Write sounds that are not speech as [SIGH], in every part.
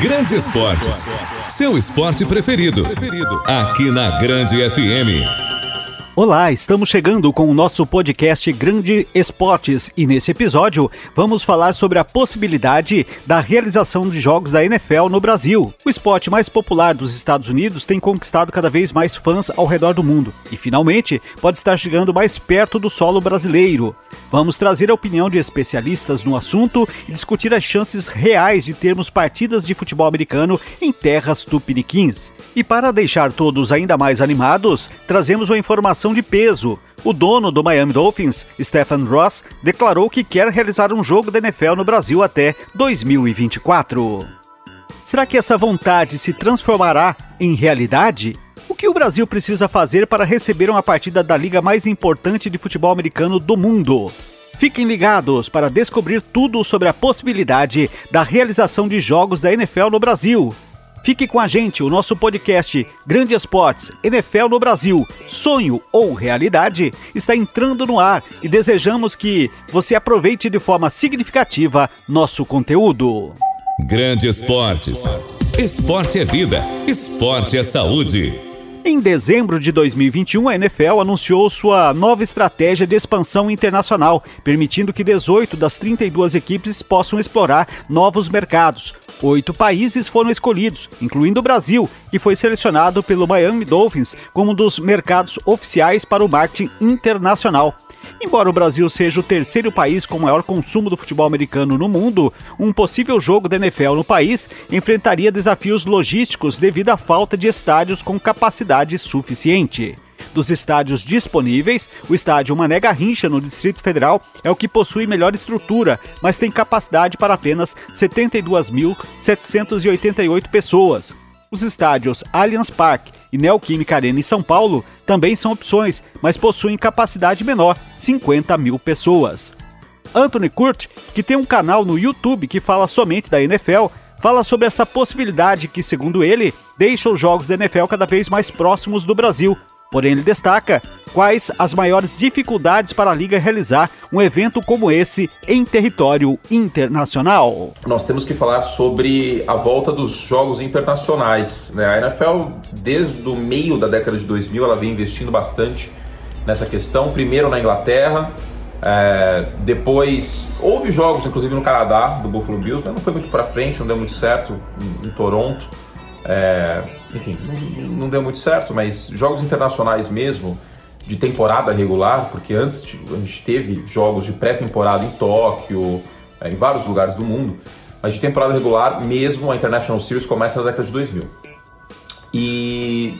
Grande Esportes. Seu esporte preferido. Aqui na Grande FM. Olá, estamos chegando com o nosso podcast Grande Esportes e nesse episódio vamos falar sobre a possibilidade da realização de jogos da NFL no Brasil. O esporte mais popular dos Estados Unidos tem conquistado cada vez mais fãs ao redor do mundo e finalmente pode estar chegando mais perto do solo brasileiro. Vamos trazer a opinião de especialistas no assunto e discutir as chances reais de termos partidas de futebol americano em terras tupiniquins. E para deixar todos ainda mais animados, trazemos uma informação de peso. O dono do Miami Dolphins, Stephen Ross, declarou que quer realizar um jogo da NFL no Brasil até 2024. Será que essa vontade se transformará em realidade? O que o Brasil precisa fazer para receber uma partida da liga mais importante de futebol americano do mundo? Fiquem ligados para descobrir tudo sobre a possibilidade da realização de jogos da NFL no Brasil. Fique com a gente, o nosso podcast Grande Esportes, NFL no Brasil, sonho ou realidade, está entrando no ar e desejamos que você aproveite de forma significativa nosso conteúdo. Grande Esportes. Esporte é vida, esporte é saúde. Em dezembro de 2021, a NFL anunciou sua nova estratégia de expansão internacional, permitindo que 18 das 32 equipes possam explorar novos mercados. Oito países foram escolhidos, incluindo o Brasil, que foi selecionado pelo Miami Dolphins como um dos mercados oficiais para o marketing internacional. Embora o Brasil seja o terceiro país com maior consumo do futebol americano no mundo, um possível jogo da NFL no país enfrentaria desafios logísticos devido à falta de estádios com capacidade suficiente. Dos estádios disponíveis, o estádio Mané Garrincha, no Distrito Federal, é o que possui melhor estrutura, mas tem capacidade para apenas 72.788 pessoas. Os estádios Allianz Parque e Neoquímica Arena em São Paulo também são opções, mas possuem capacidade menor, 50 mil pessoas. Anthony Kurt, que tem um canal no YouTube que fala somente da NFL, fala sobre essa possibilidade que, segundo ele, deixa os jogos da NFL cada vez mais próximos do Brasil, Porém, ele destaca quais as maiores dificuldades para a liga realizar um evento como esse em território internacional. Nós temos que falar sobre a volta dos jogos internacionais. Né? A NFL, desde o meio da década de 2000, ela vem investindo bastante nessa questão. Primeiro na Inglaterra, é, depois houve jogos, inclusive no Canadá, do Buffalo Bills, mas não foi muito para frente, não deu muito certo em, em Toronto. É, enfim, não, não, deu muito certo, mas jogos internacionais mesmo, de temporada regular, porque antes a gente teve jogos de pré-temporada em Tóquio, é, em vários lugares do mundo, mas de temporada regular mesmo a International Series começa na década de 2000. E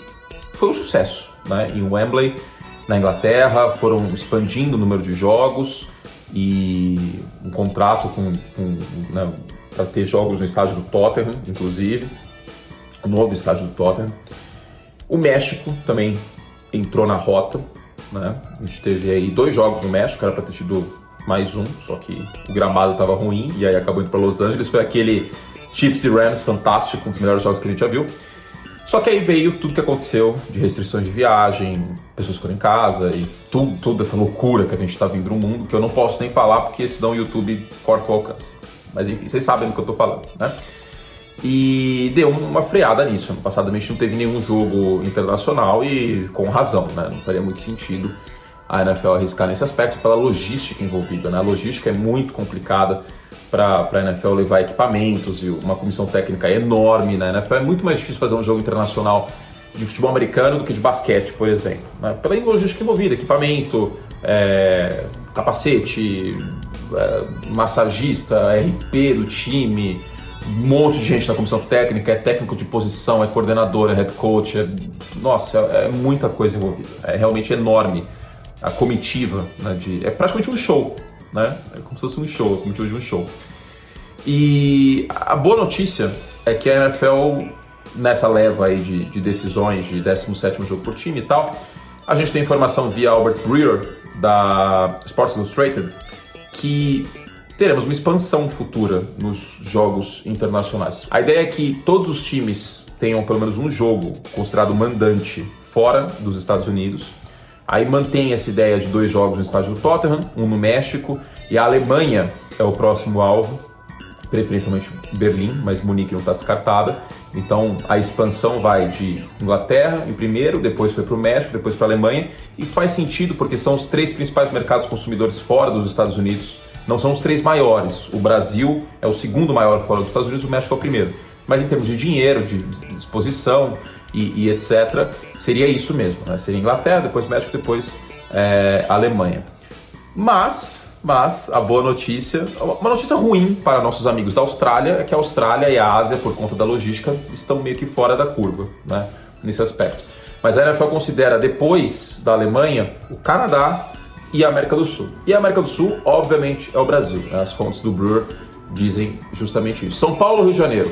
foi um sucesso, né? Em Wembley, na Inglaterra, foram expandindo o número de jogos e um contrato com, com né, para ter jogos no estádio do Tottenham, inclusive novo estádio do Tottenham. O México também entrou na rota, né? A gente teve aí dois jogos no México, era para ter tido mais um, só que o gramado estava ruim e aí acabou indo para Los Angeles. Foi aquele Chiefs e Rams fantástico, um dos melhores jogos que a gente já viu. Só que aí veio tudo que aconteceu de restrições de viagem, pessoas foram em casa e tudo, toda essa loucura que a gente está vindo no mundo, que eu não posso nem falar porque senão o YouTube corta o alcance. Mas enfim, vocês sabem do que eu estou falando, né? E deu uma freada nisso. No passado não teve nenhum jogo internacional e com razão, né? Não faria muito sentido a NFL arriscar nesse aspecto pela logística envolvida, né? A logística é muito complicada para a NFL levar equipamentos e uma comissão técnica enorme na NFL. É muito mais difícil fazer um jogo internacional de futebol americano do que de basquete, por exemplo. Né? Pela logística envolvida, equipamento, é, capacete, é, massagista, RP do time, um monte de gente na comissão técnica, é técnico de posição, é coordenador, é head coach, é, nossa, é, é muita coisa envolvida. É realmente enorme a comitiva, né, de, é praticamente um show, né? É como se fosse um show, a comitiva de um show. E a boa notícia é que a NFL, nessa leva aí de, de decisões de 17 jogo por time e tal, a gente tem informação via Albert Breer, da Sports Illustrated, que teremos uma expansão futura nos jogos internacionais. A ideia é que todos os times tenham pelo menos um jogo considerado mandante fora dos Estados Unidos. Aí mantém essa ideia de dois jogos no estádio do Tottenham, um no México, e a Alemanha é o próximo alvo. preferencialmente Berlim, mas Munique não está descartada. Então a expansão vai de Inglaterra em primeiro, depois foi para o México, depois para a Alemanha e faz sentido porque são os três principais mercados consumidores fora dos Estados Unidos. Não são os três maiores. O Brasil é o segundo maior fora dos Estados Unidos, o México é o primeiro. Mas em termos de dinheiro, de disposição e, e etc., seria isso mesmo. Né? Seria Inglaterra, depois México, depois é, Alemanha. Mas mas a boa notícia, uma notícia ruim para nossos amigos da Austrália é que a Austrália e a Ásia, por conta da logística, estão meio que fora da curva, né? Nesse aspecto. Mas a NFL considera depois da Alemanha o Canadá e a América do Sul. E a América do Sul, obviamente, é o Brasil. Né? As fontes do Brewer dizem justamente isso. São Paulo, Rio de Janeiro.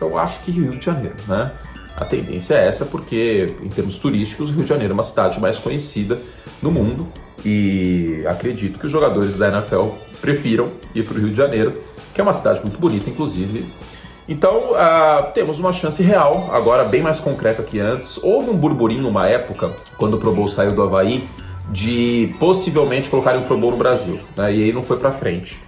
Eu acho que Rio de Janeiro, né? A tendência é essa porque, em termos turísticos, Rio de Janeiro é uma cidade mais conhecida no mundo e acredito que os jogadores da NFL prefiram ir para o Rio de Janeiro, que é uma cidade muito bonita, inclusive. Então, uh, temos uma chance real, agora bem mais concreta que antes. Houve um burburinho uma época, quando o Pro Bowl saiu do Havaí, de possivelmente colocarem o Pro Bowl no Brasil, né? e aí não foi para frente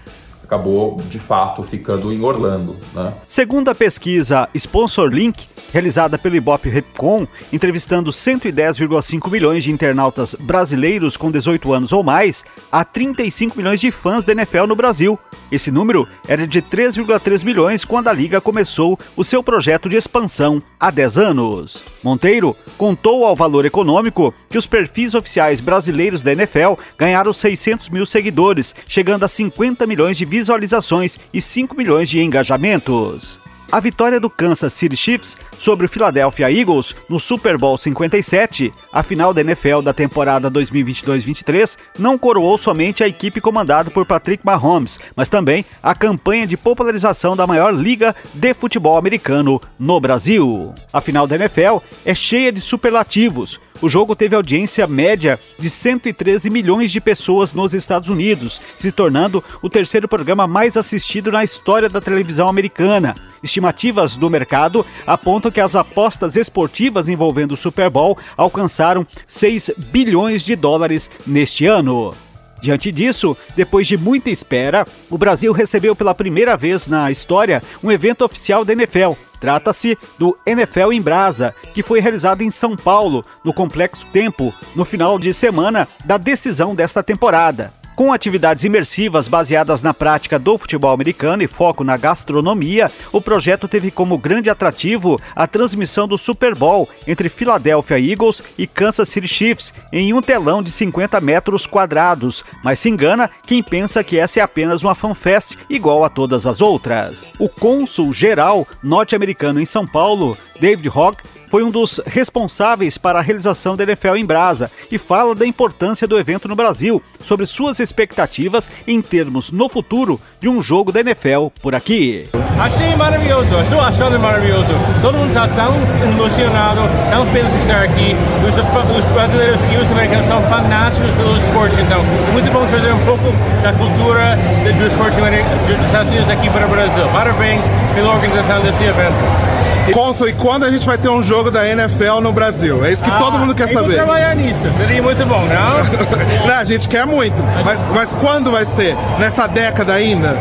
acabou de fato ficando em Orlando. Né? Segundo a pesquisa Sponsor Link, realizada pelo Ibope Repcom, entrevistando 110,5 milhões de internautas brasileiros com 18 anos ou mais, há 35 milhões de fãs da NFL no Brasil. Esse número era de 3,3 milhões quando a liga começou o seu projeto de expansão há 10 anos. Monteiro contou ao Valor Econômico que os perfis oficiais brasileiros da NFL ganharam 600 mil seguidores, chegando a 50 milhões de visualizações e 5 milhões de engajamentos. A vitória do Kansas City Chiefs sobre o Philadelphia Eagles no Super Bowl 57, a final da NFL da temporada 2022-23, não coroou somente a equipe comandada por Patrick Mahomes, mas também a campanha de popularização da maior liga de futebol americano no Brasil. A final da NFL é cheia de superlativos. O jogo teve audiência média de 113 milhões de pessoas nos Estados Unidos, se tornando o terceiro programa mais assistido na história da televisão americana. Estimativas do mercado apontam que as apostas esportivas envolvendo o Super Bowl alcançaram 6 bilhões de dólares neste ano. Diante disso, depois de muita espera, o Brasil recebeu pela primeira vez na história um evento oficial da NFL. Trata-se do NFL em Brasa, que foi realizado em São Paulo, no Complexo Tempo, no final de semana da decisão desta temporada. Com atividades imersivas baseadas na prática do futebol americano e foco na gastronomia, o projeto teve como grande atrativo a transmissão do Super Bowl entre Philadelphia Eagles e Kansas City Chiefs em um telão de 50 metros quadrados, mas se engana quem pensa que essa é apenas uma fanfest igual a todas as outras. O cônsul geral norte-americano em São Paulo, David Hogg, foi um dos responsáveis para a realização da NFL em Brasa e fala da importância do evento no Brasil, sobre suas expectativas em termos no futuro de um jogo da NFL por aqui. Achei maravilhoso, estou achando maravilhoso. Todo mundo está tão emocionado, tão feliz de estar aqui. Os, os brasileiros e os americanos são fanáticos pelo esporte, então muito bom trazer um pouco da cultura do esporte dos Estados Unidos aqui para o Brasil. Parabéns pela organização desse evento. Consul, e quando a gente vai ter um jogo da NFL no Brasil? É isso que ah, todo mundo quer saber. Vou trabalhar nisso, seria muito bom, não? [LAUGHS] não, a gente quer muito. Mas, mas quando vai ser? Nessa década ainda?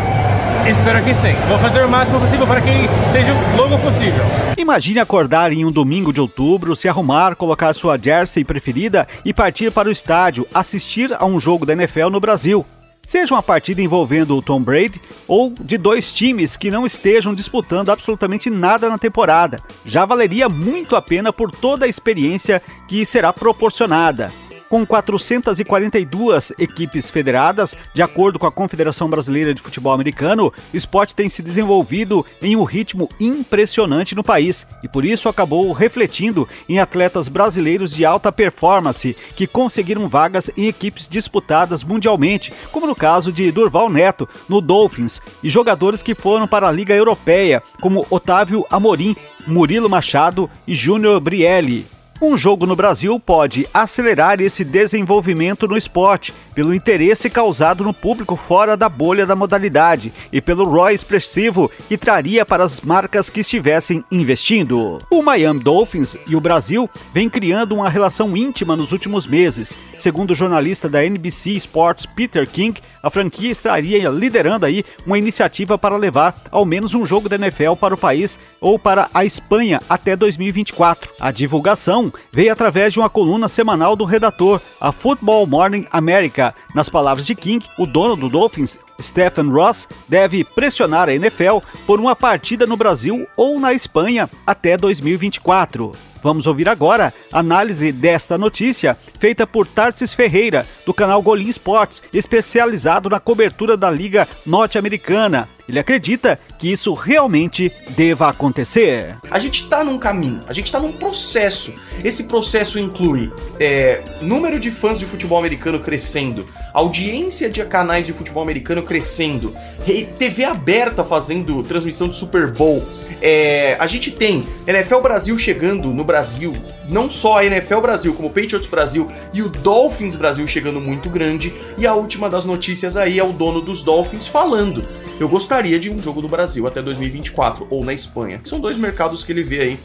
Espero que sim. Vou fazer o máximo possível para que seja logo possível. Imagine acordar em um domingo de outubro, se arrumar, colocar sua jersey preferida e partir para o estádio assistir a um jogo da NFL no Brasil. Seja uma partida envolvendo o Tom Brady ou de dois times que não estejam disputando absolutamente nada na temporada, já valeria muito a pena por toda a experiência que será proporcionada com 442 equipes federadas, de acordo com a Confederação Brasileira de Futebol Americano, o esporte tem se desenvolvido em um ritmo impressionante no país e por isso acabou refletindo em atletas brasileiros de alta performance que conseguiram vagas em equipes disputadas mundialmente, como no caso de Durval Neto no Dolphins, e jogadores que foram para a Liga Europeia, como Otávio Amorim, Murilo Machado e Júnior Brielli. Um jogo no Brasil pode acelerar esse desenvolvimento no esporte, pelo interesse causado no público fora da bolha da modalidade e pelo ROI expressivo que traria para as marcas que estivessem investindo. O Miami Dolphins e o Brasil vêm criando uma relação íntima nos últimos meses. Segundo o jornalista da NBC Sports Peter King, a franquia estaria liderando aí uma iniciativa para levar ao menos um jogo da NFL para o país ou para a Espanha até 2024. A divulgação veio através de uma coluna semanal do redator, a Football Morning America. Nas palavras de King, o dono do Dolphins Stephen Ross deve pressionar a NFL por uma partida no Brasil ou na Espanha até 2024. Vamos ouvir agora a análise desta notícia feita por Tarsis Ferreira, do canal Golim Sports, especializado na cobertura da Liga Norte-Americana. Ele acredita que isso realmente deva acontecer. A gente está num caminho, a gente está num processo. Esse processo inclui é, número de fãs de futebol americano crescendo, audiência de canais de futebol americano crescendo, TV aberta fazendo transmissão de Super Bowl. É, a gente tem NFL Brasil chegando no Brasil, não só a NFL Brasil, como o Patriots Brasil e o Dolphins Brasil chegando muito grande. E a última das notícias aí é o dono dos Dolphins falando eu gostaria de um jogo no Brasil até 2024 ou na Espanha, que são dois mercados que ele vê aí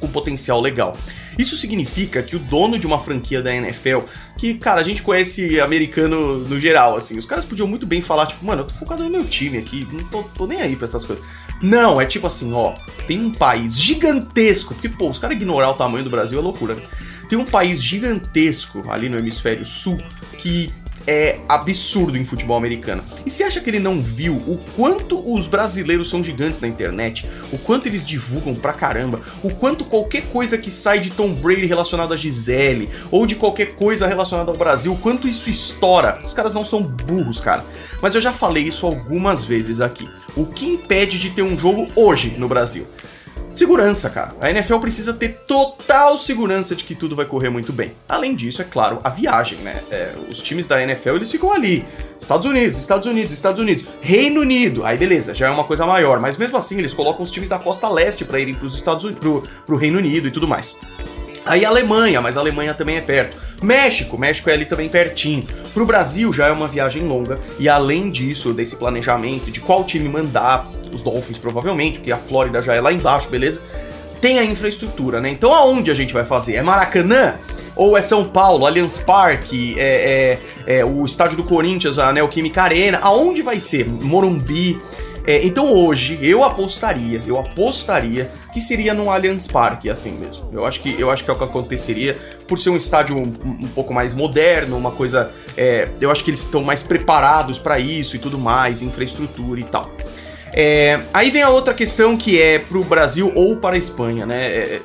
com potencial legal. Isso significa que o dono de uma franquia da NFL, que, cara, a gente conhece americano no geral, assim, os caras podiam muito bem falar, tipo, mano, eu tô focado no meu time aqui, não tô, tô nem aí pra essas coisas. Não, é tipo assim, ó, tem um país gigantesco, porque, pô, os caras ignorar o tamanho do Brasil é loucura, né? Tem um país gigantesco ali no hemisfério sul que é absurdo em futebol americano. E você acha que ele não viu o quanto os brasileiros são gigantes na internet? O quanto eles divulgam pra caramba? O quanto qualquer coisa que sai de Tom Brady relacionada a Gisele ou de qualquer coisa relacionada ao Brasil, o quanto isso estoura? Os caras não são burros, cara. Mas eu já falei isso algumas vezes aqui. O que impede de ter um jogo hoje no Brasil? Segurança, cara. A NFL precisa ter total segurança de que tudo vai correr muito bem. Além disso, é claro, a viagem, né? É, os times da NFL, eles ficam ali. Estados Unidos, Estados Unidos, Estados Unidos. Reino Unido. Aí beleza, já é uma coisa maior. Mas mesmo assim, eles colocam os times da costa leste para irem pros Estados Unidos, pro, pro Reino Unido e tudo mais. Aí Alemanha, mas Alemanha também é perto. México, México é ali também pertinho. Pro Brasil já é uma viagem longa. E além disso, desse planejamento de qual time mandar, os Dolphins provavelmente, porque a Flórida já é lá embaixo, beleza? Tem a infraestrutura, né? Então aonde a gente vai fazer? É Maracanã? Ou é São Paulo, Allianz Parque, é, é, é o estádio do Corinthians, a Neoquímica Arena? Aonde vai ser? Morumbi? É, então hoje eu apostaria, eu apostaria que seria no Allianz Parque, assim mesmo. Eu acho que eu acho que é o que aconteceria por ser um estádio um, um pouco mais moderno, uma coisa. É, eu acho que eles estão mais preparados para isso e tudo mais, infraestrutura e tal. É, aí vem a outra questão que é pro Brasil ou para a Espanha, né? É,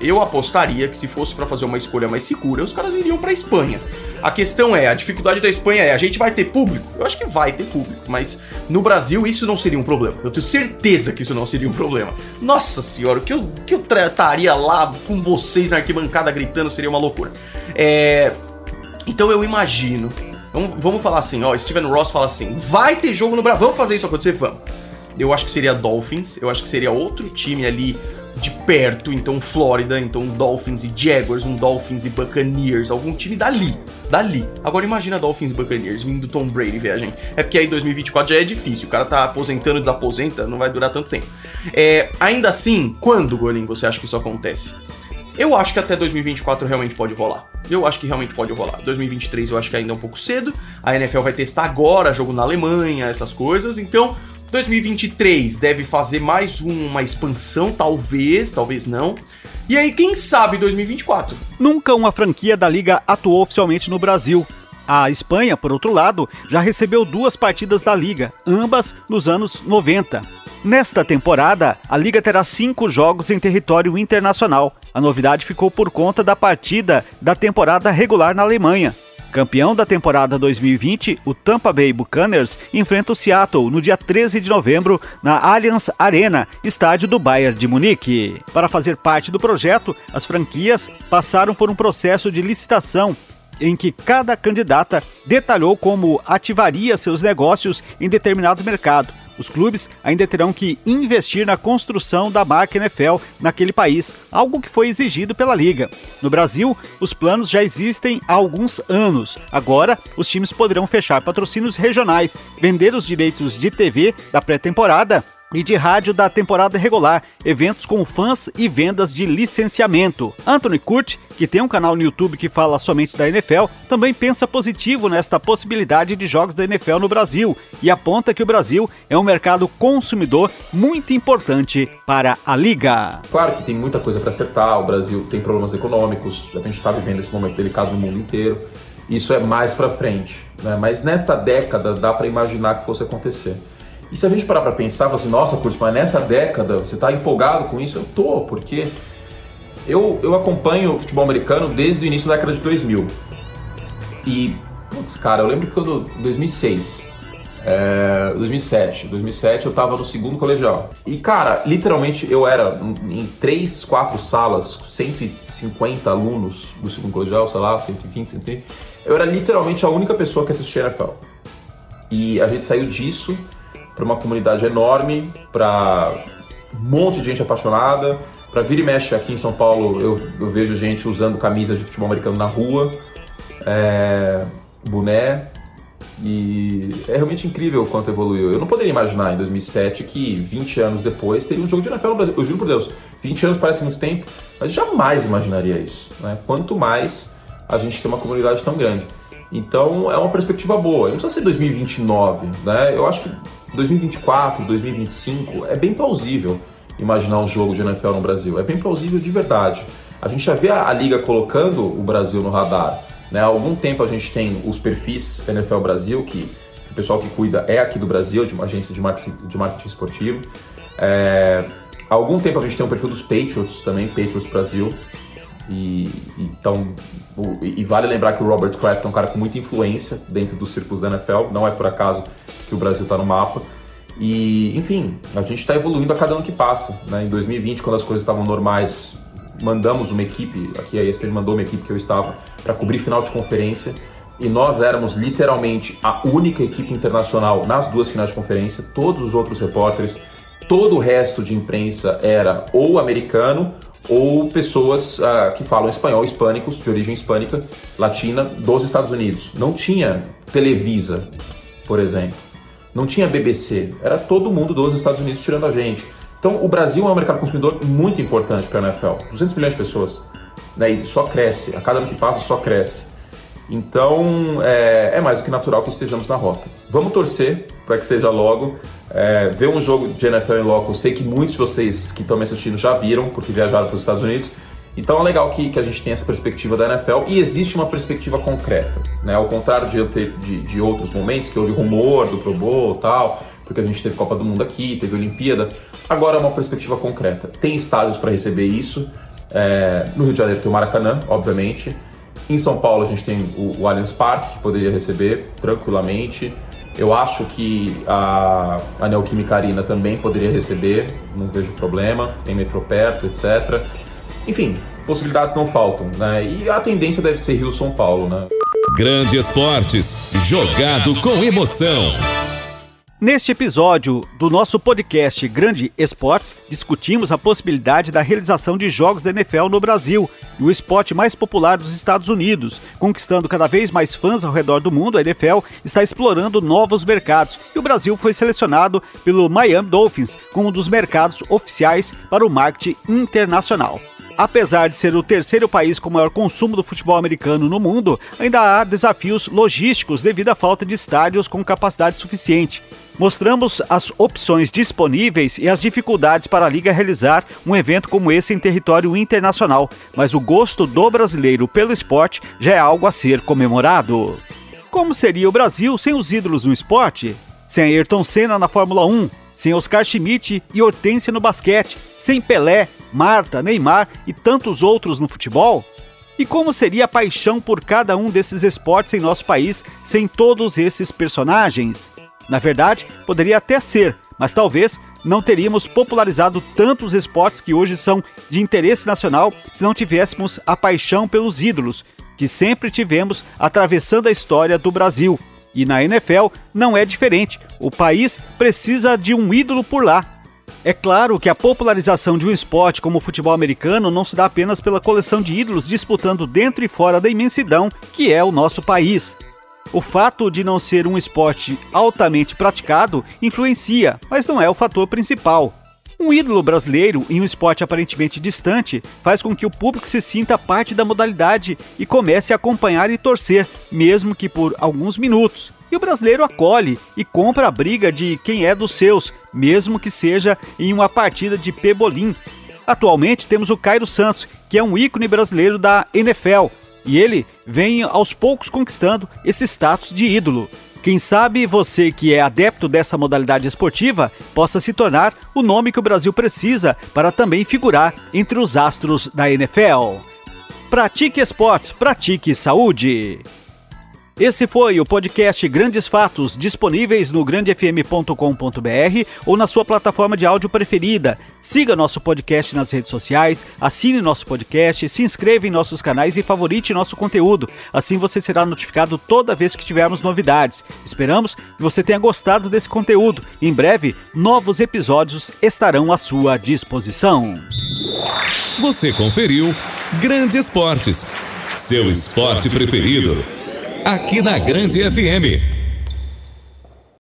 eu apostaria que se fosse para fazer uma escolha mais segura, os caras iriam para Espanha. A questão é, a dificuldade da Espanha é, a gente vai ter público? Eu acho que vai ter público, mas no Brasil isso não seria um problema. Eu tenho certeza que isso não seria um problema. Nossa senhora, o que eu, que eu trataria lá com vocês na arquibancada gritando seria uma loucura. É... Então eu imagino. Vamos, vamos falar assim, ó, Steven Ross fala assim: vai ter jogo no Brasil, vamos fazer isso acontecer? Vamos. Eu acho que seria Dolphins, eu acho que seria outro time ali de perto, então Flórida, então Dolphins e Jaguars, um Dolphins e Buccaneers, algum time dali, dali. Agora imagina Dolphins e Buccaneers vindo Tom Brady, viagem. É porque aí 2024 já é difícil, o cara tá aposentando, desaposenta, não vai durar tanto tempo. É, ainda assim, quando, Golin, você acha que isso acontece? Eu acho que até 2024 realmente pode rolar. Eu acho que realmente pode rolar. 2023 eu acho que ainda é um pouco cedo. A NFL vai testar agora jogo na Alemanha, essas coisas. Então, 2023 deve fazer mais uma expansão, talvez, talvez não. E aí, quem sabe 2024? Nunca uma franquia da liga atuou oficialmente no Brasil. A Espanha, por outro lado, já recebeu duas partidas da liga, ambas nos anos 90. Nesta temporada, a liga terá cinco jogos em território internacional. A novidade ficou por conta da partida da temporada regular na Alemanha. Campeão da temporada 2020, o Tampa Bay Buccaneers enfrenta o Seattle no dia 13 de novembro na Allianz Arena, estádio do Bayern de Munique. Para fazer parte do projeto, as franquias passaram por um processo de licitação em que cada candidata detalhou como ativaria seus negócios em determinado mercado. Os clubes ainda terão que investir na construção da marca NFL naquele país, algo que foi exigido pela liga. No Brasil, os planos já existem há alguns anos. Agora, os times poderão fechar patrocínios regionais, vender os direitos de TV da pré-temporada e de rádio da temporada regular, eventos com fãs e vendas de licenciamento. Anthony Kurt, que tem um canal no YouTube que fala somente da NFL, também pensa positivo nesta possibilidade de jogos da NFL no Brasil e aponta que o Brasil é um mercado consumidor muito importante para a liga. Claro que tem muita coisa para acertar, o Brasil tem problemas econômicos, a gente está vivendo esse momento delicado no mundo inteiro. Isso é mais para frente, né? mas nesta década dá para imaginar que fosse acontecer. E se a gente parar para pensar, assim, nossa, Curtis, mas nessa década você está empolgado com isso? Eu tô, porque eu, eu acompanho o futebol americano desde o início da década de 2000. E, putz, cara, eu lembro que quando, 2006, é, 2007, 2007 eu estava no segundo colegial. E, cara, literalmente eu era em três, quatro salas, 150 alunos do segundo colegial, sei lá, 120, 130. Eu era literalmente a única pessoa que assistia NFL. E a gente saiu disso para uma comunidade enorme, para um monte de gente apaixonada. Para vir e mexe aqui em São Paulo, eu, eu vejo gente usando camisa de futebol americano na rua, é, boné, e é realmente incrível o quanto evoluiu. Eu não poderia imaginar em 2007 que 20 anos depois teria um jogo de NFL no Brasil. Eu juro por Deus, 20 anos parece muito tempo, mas jamais imaginaria isso. Né? Quanto mais a gente tem uma comunidade tão grande. Então é uma perspectiva boa. Não precisa ser 2029, né? Eu acho que 2024, 2025 é bem plausível imaginar um jogo de NFL no Brasil. É bem plausível de verdade. A gente já vê a, a liga colocando o Brasil no radar. Né? Há algum tempo a gente tem os perfis NFL Brasil, que o pessoal que cuida é aqui do Brasil, de uma agência de marketing, de marketing esportivo. É, há algum tempo a gente tem um perfil dos Patriots também, Patriots Brasil. E, então, o, e vale lembrar que o Robert Kraft é um cara com muita influência dentro dos círculos da NFL, não é por acaso que o Brasil está no mapa. E, enfim, a gente está evoluindo a cada ano que passa. Né? Em 2020, quando as coisas estavam normais, mandamos uma equipe, aqui a ESPN mandou uma equipe que eu estava, para cobrir final de conferência. E nós éramos literalmente a única equipe internacional nas duas finais de conferência. Todos os outros repórteres, todo o resto de imprensa era ou americano ou pessoas uh, que falam espanhol, hispânicos, de origem hispânica, latina, dos Estados Unidos. Não tinha Televisa, por exemplo. Não tinha BBC, era todo mundo dos Estados Unidos tirando a gente. Então, o Brasil é um mercado consumidor muito importante para a NFL. 200 milhões de pessoas. Né? E só cresce, a cada ano que passa só cresce. Então, é, é mais do que natural que estejamos na rota. Vamos torcer para que seja logo. É, ver um jogo de NFL em loco, sei que muitos de vocês que estão me assistindo já viram, porque viajaram para os Estados Unidos. Então é legal que, que a gente tenha essa perspectiva da NFL e existe uma perspectiva concreta, né? Ao contrário de, ter, de, de outros momentos que houve rumor do Pro Bowl tal, porque a gente teve Copa do Mundo aqui, teve Olimpíada. Agora é uma perspectiva concreta. Tem estádios para receber isso. É, no Rio de Janeiro tem o Maracanã, obviamente. Em São Paulo a gente tem o, o Allianz Parque, que poderia receber tranquilamente. Eu acho que a, a Neoquímica Arena também poderia receber, não vejo problema, tem metrô perto, etc. Enfim, possibilidades não faltam, né? E a tendência deve ser Rio-São Paulo, né? Grande Esportes, jogado com emoção. Neste episódio do nosso podcast Grande Esportes, discutimos a possibilidade da realização de jogos da NFL no Brasil, o esporte mais popular dos Estados Unidos. Conquistando cada vez mais fãs ao redor do mundo, a NFL está explorando novos mercados e o Brasil foi selecionado pelo Miami Dolphins como um dos mercados oficiais para o marketing internacional. Apesar de ser o terceiro país com maior consumo do futebol americano no mundo, ainda há desafios logísticos devido à falta de estádios com capacidade suficiente. Mostramos as opções disponíveis e as dificuldades para a Liga realizar um evento como esse em território internacional, mas o gosto do brasileiro pelo esporte já é algo a ser comemorado. Como seria o Brasil sem os ídolos no esporte? Sem Ayrton Senna na Fórmula 1, sem Oscar Schmidt e Hortência no basquete, sem Pelé, Marta, Neymar e tantos outros no futebol? E como seria a paixão por cada um desses esportes em nosso país sem todos esses personagens? Na verdade, poderia até ser, mas talvez não teríamos popularizado tantos esportes que hoje são de interesse nacional se não tivéssemos a paixão pelos ídolos, que sempre tivemos atravessando a história do Brasil. E na NFL não é diferente. O país precisa de um ídolo por lá. É claro que a popularização de um esporte como o futebol americano não se dá apenas pela coleção de ídolos disputando dentro e fora da imensidão que é o nosso país. O fato de não ser um esporte altamente praticado influencia, mas não é o fator principal. Um ídolo brasileiro em um esporte aparentemente distante faz com que o público se sinta parte da modalidade e comece a acompanhar e torcer, mesmo que por alguns minutos. E o brasileiro acolhe e compra a briga de quem é dos seus, mesmo que seja em uma partida de pebolim. Atualmente temos o Cairo Santos, que é um ícone brasileiro da NFL, e ele vem aos poucos conquistando esse status de ídolo. Quem sabe você que é adepto dessa modalidade esportiva possa se tornar o nome que o Brasil precisa para também figurar entre os astros da NFL. Pratique esportes, pratique saúde. Esse foi o podcast Grandes Fatos, disponíveis no grandefm.com.br ou na sua plataforma de áudio preferida. Siga nosso podcast nas redes sociais, assine nosso podcast, se inscreva em nossos canais e favorite nosso conteúdo. Assim você será notificado toda vez que tivermos novidades. Esperamos que você tenha gostado desse conteúdo. Em breve, novos episódios estarão à sua disposição. Você conferiu Grande Esportes, seu esporte preferido aqui na Grande FM.